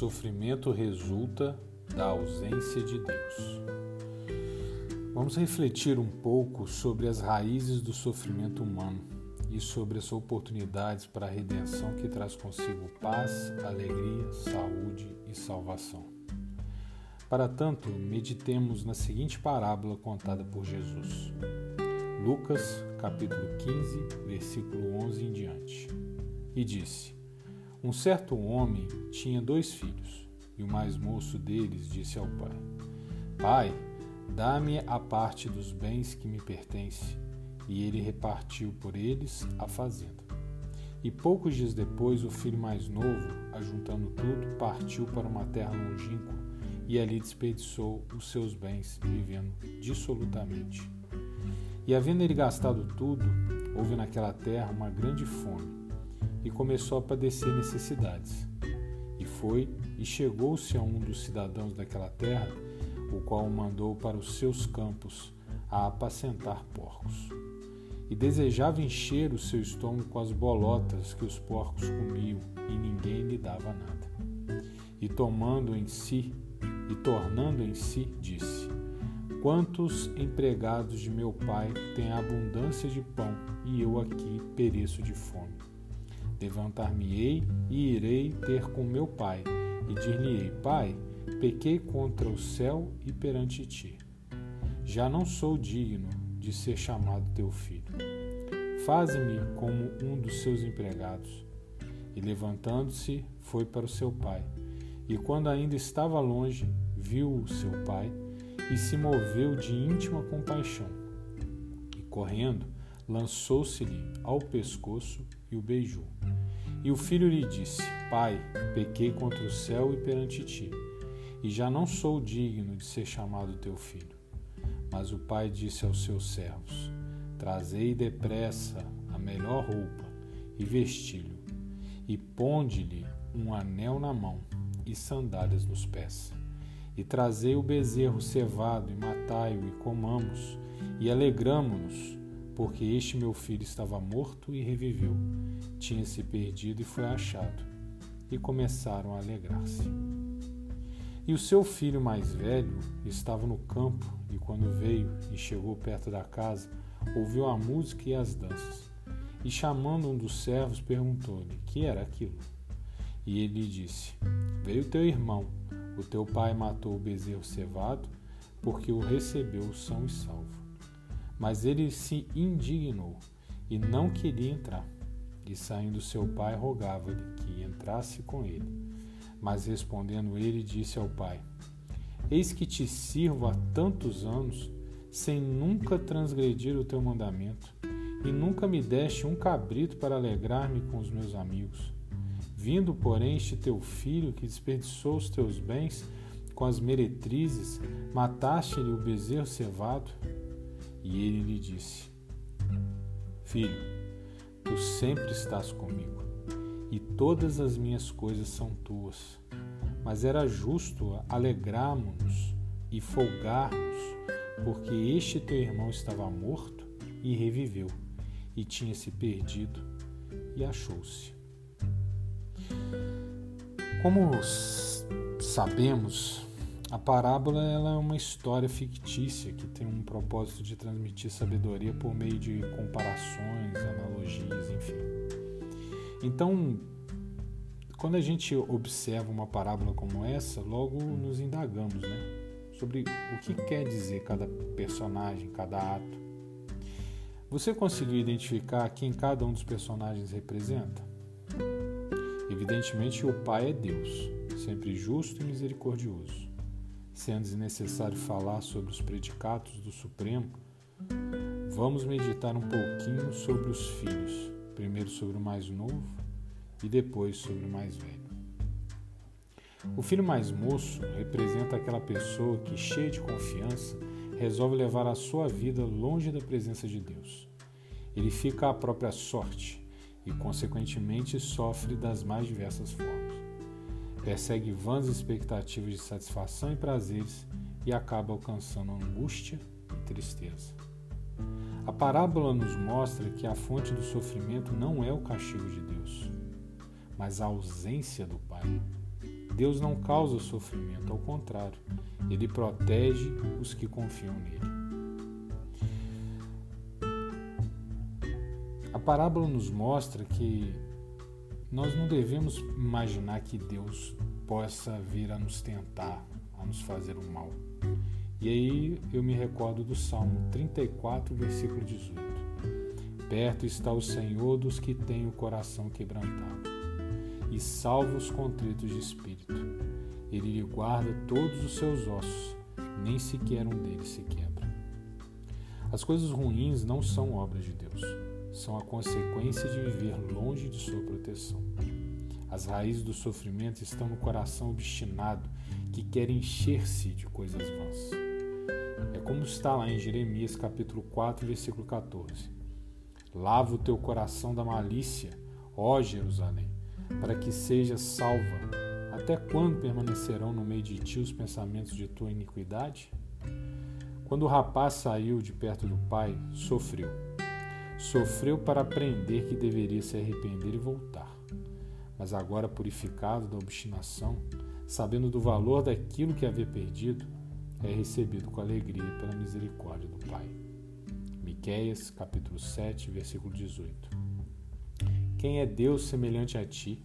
sofrimento resulta da ausência de Deus. Vamos refletir um pouco sobre as raízes do sofrimento humano e sobre as oportunidades para a redenção que traz consigo paz, alegria, saúde e salvação. Para tanto, meditemos na seguinte parábola contada por Jesus. Lucas, capítulo 15, versículo 11 em diante. E disse: Um certo homem tinha dois filhos, e o mais moço deles disse ao pai: Pai, dá-me a parte dos bens que me pertence. E ele repartiu por eles a fazenda. E poucos dias depois, o filho mais novo, ajuntando tudo, partiu para uma terra longínqua e ali desperdiçou os seus bens, vivendo dissolutamente. E havendo ele gastado tudo, houve naquela terra uma grande fome, começou a padecer necessidades. E foi e chegou-se a um dos cidadãos daquela terra, o qual o mandou para os seus campos a apacentar porcos. E desejava encher o seu estômago com as bolotas que os porcos comiam, e ninguém lhe dava nada. E tomando em si, e tornando em si, disse: Quantos empregados de meu pai têm abundância de pão, e eu aqui pereço de fome? Levantar-me-ei e irei ter com meu pai, e dir-lhe-ei: Pai, pequei contra o céu e perante ti. Já não sou digno de ser chamado teu filho. Faze-me como um dos seus empregados. E levantando-se, foi para o seu pai. E quando ainda estava longe, viu o seu pai e se moveu de íntima compaixão. E correndo, lançou-se-lhe ao pescoço e o beijou. E o filho lhe disse: Pai, pequei contra o céu e perante ti, e já não sou digno de ser chamado teu filho. Mas o pai disse aos seus servos: Trazei depressa a melhor roupa e vesti-lo, e ponde-lhe um anel na mão e sandálias nos pés. E trazei o bezerro cevado e matai-o e comamos, e alegramo-nos, porque este meu filho estava morto e reviveu, tinha se perdido e foi achado. E começaram a alegrar-se. E o seu filho mais velho estava no campo, e quando veio e chegou perto da casa, ouviu a música e as danças. E chamando um dos servos, perguntou-lhe: Que era aquilo? E ele lhe disse: Veio teu irmão, o teu pai matou o bezerro cevado, porque o recebeu são e salvo. Mas ele se indignou e não queria entrar. E saindo seu pai, rogava-lhe que entrasse com ele. Mas respondendo ele, disse ao pai: Eis que te sirvo há tantos anos, sem nunca transgredir o teu mandamento, e nunca me deste um cabrito para alegrar-me com os meus amigos. Vindo, porém, este teu filho que desperdiçou os teus bens com as meretrizes, mataste-lhe o bezerro cevado? E ele lhe disse: Filho, tu sempre estás comigo, e todas as minhas coisas são tuas. Mas era justo alegrarmos-nos e folgarmos, porque este teu irmão estava morto e reviveu, e tinha se perdido e achou-se. Como sabemos, a parábola é uma história fictícia que tem um propósito de transmitir sabedoria por meio de comparações, analogias, enfim. Então, quando a gente observa uma parábola como essa, logo nos indagamos, né? Sobre o que quer dizer cada personagem, cada ato. Você conseguiu identificar quem cada um dos personagens representa? Evidentemente, o Pai é Deus, sempre justo e misericordioso. Sendo desnecessário falar sobre os predicados do Supremo, vamos meditar um pouquinho sobre os filhos, primeiro sobre o mais novo e depois sobre o mais velho. O filho mais moço representa aquela pessoa que, cheia de confiança, resolve levar a sua vida longe da presença de Deus. Ele fica à própria sorte, e, consequentemente, sofre das mais diversas formas. Persegue vãs expectativas de satisfação e prazeres e acaba alcançando angústia e tristeza. A parábola nos mostra que a fonte do sofrimento não é o castigo de Deus, mas a ausência do Pai. Deus não causa sofrimento, ao contrário, ele protege os que confiam nele. A parábola nos mostra que nós não devemos imaginar que Deus possa vir a nos tentar, a nos fazer o mal. E aí eu me recordo do Salmo 34, versículo 18. Perto está o Senhor dos que têm o coração quebrantado e salva os contritos de espírito. Ele lhe guarda todos os seus ossos, nem sequer um deles se quebra. As coisas ruins não são obras de Deus são a consequência de viver longe de sua proteção. As raízes do sofrimento estão no coração obstinado que quer encher-se de coisas vãs. É como está lá em Jeremias capítulo 4, versículo 14. Lava o teu coração da malícia, ó Jerusalém, para que sejas salva. Até quando permanecerão no meio de ti os pensamentos de tua iniquidade? Quando o rapaz saiu de perto do pai, sofreu Sofreu para aprender que deveria se arrepender e voltar. Mas agora, purificado da obstinação, sabendo do valor daquilo que havia perdido, é recebido com alegria pela misericórdia do Pai. Miqueias, capítulo 7, versículo 18. Quem é Deus semelhante a ti,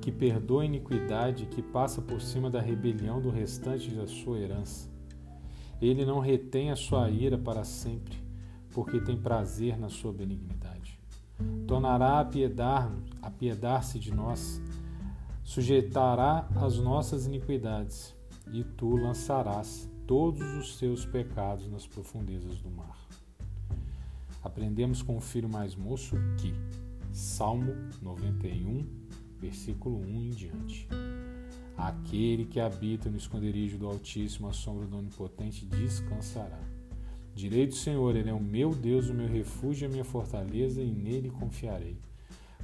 que perdoa a iniquidade e que passa por cima da rebelião do restante da sua herança? Ele não retém a sua ira para sempre porque tem prazer na sua benignidade. Tornará a apiedar-se apiedar de nós, sujeitará as nossas iniquidades, e tu lançarás todos os seus pecados nas profundezas do mar. Aprendemos com o filho mais moço que, Salmo 91, versículo 1 em diante. Aquele que habita no esconderijo do Altíssimo, a sombra do Onipotente, descansará. Direi do Senhor, Ele é o meu Deus, o meu refúgio a minha fortaleza, e nele confiarei.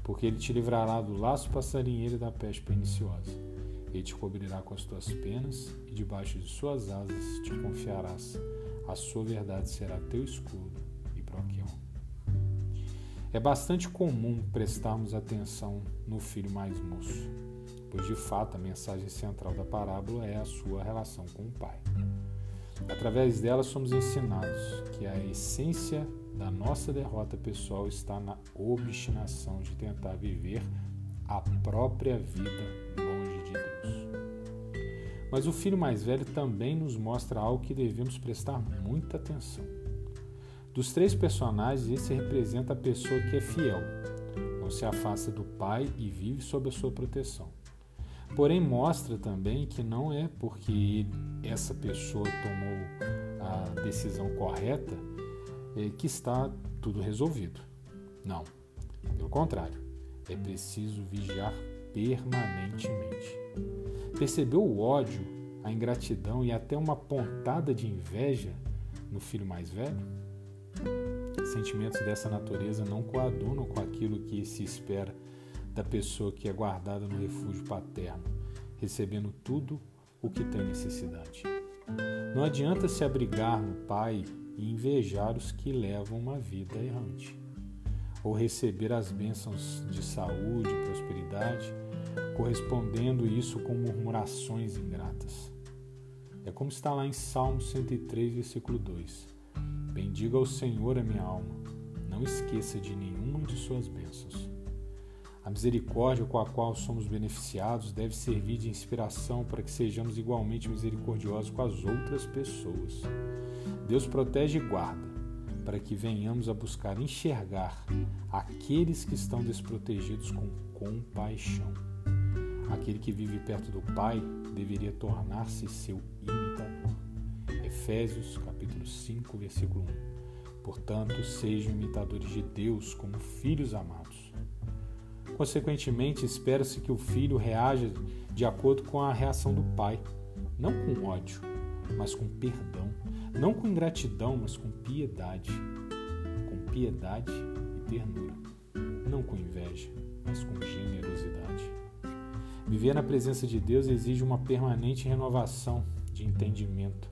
Porque Ele te livrará do laço passarinheiro e da peste perniciosa. Ele te cobrirá com as tuas penas, e debaixo de suas asas te confiarás. A sua verdade será teu escudo e broquião. É bastante comum prestarmos atenção no filho mais moço, pois de fato a mensagem central da parábola é a sua relação com o pai. Através dela somos ensinados que a essência da nossa derrota pessoal está na obstinação de tentar viver a própria vida longe de Deus. Mas o filho mais velho também nos mostra algo que devemos prestar muita atenção. Dos três personagens, esse representa a pessoa que é fiel, não se afasta do pai e vive sob a sua proteção. Porém, mostra também que não é porque essa pessoa tomou a decisão correta é, que está tudo resolvido. Não. Pelo contrário, é preciso vigiar permanentemente. Percebeu o ódio, a ingratidão e até uma pontada de inveja no filho mais velho? Sentimentos dessa natureza não coadunam com aquilo que se espera da pessoa que é guardada no refúgio paterno, recebendo tudo o que tem necessidade. Não adianta se abrigar no Pai e invejar os que levam uma vida errante, ou receber as bênçãos de saúde e prosperidade, correspondendo isso com murmurações ingratas. É como está lá em Salmo 103, versículo 2. Bendiga ao Senhor a minha alma, não esqueça de nenhuma de suas bênçãos. A misericórdia com a qual somos beneficiados deve servir de inspiração para que sejamos igualmente misericordiosos com as outras pessoas. Deus protege e guarda para que venhamos a buscar enxergar aqueles que estão desprotegidos com compaixão. Aquele que vive perto do Pai deveria tornar-se seu imitador. Efésios capítulo 5, versículo 1. Portanto, sejam imitadores de Deus como filhos amados Consequentemente, espera-se que o filho reaja de acordo com a reação do pai, não com ódio, mas com perdão, não com ingratidão, mas com piedade, com piedade e ternura, não com inveja, mas com generosidade. Viver na presença de Deus exige uma permanente renovação de entendimento,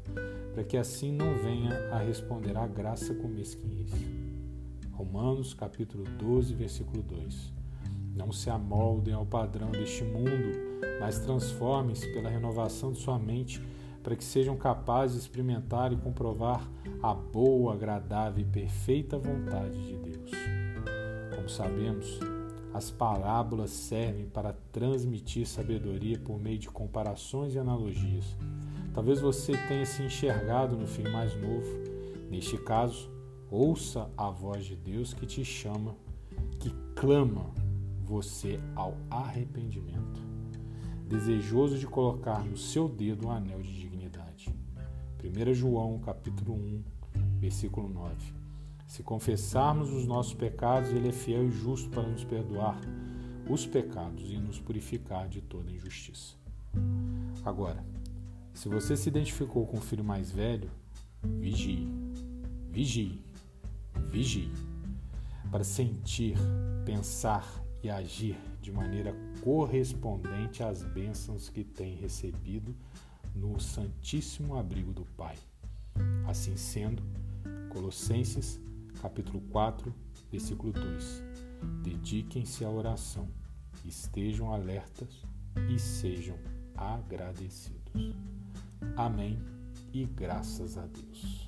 para que assim não venha a responder à graça com mesquinhez. Romanos capítulo 12, versículo 2. Não se amoldem ao padrão deste mundo, mas transformem-se pela renovação de sua mente para que sejam capazes de experimentar e comprovar a boa, agradável e perfeita vontade de Deus. Como sabemos, as parábolas servem para transmitir sabedoria por meio de comparações e analogias. Talvez você tenha se enxergado no filho mais novo. Neste caso, ouça a voz de Deus que te chama, que clama você ao arrependimento, desejoso de colocar no seu dedo um anel de dignidade. 1 João, capítulo 1, versículo 9. Se confessarmos os nossos pecados, ele é fiel e justo para nos perdoar os pecados e nos purificar de toda injustiça. Agora, se você se identificou com o filho mais velho, vigie, vigie, vigie, para sentir, pensar e agir de maneira correspondente às bênçãos que tem recebido no santíssimo abrigo do Pai. Assim sendo, Colossenses, capítulo 4, versículo 2. Dediquem-se à oração, estejam alertas e sejam agradecidos. Amém e graças a Deus.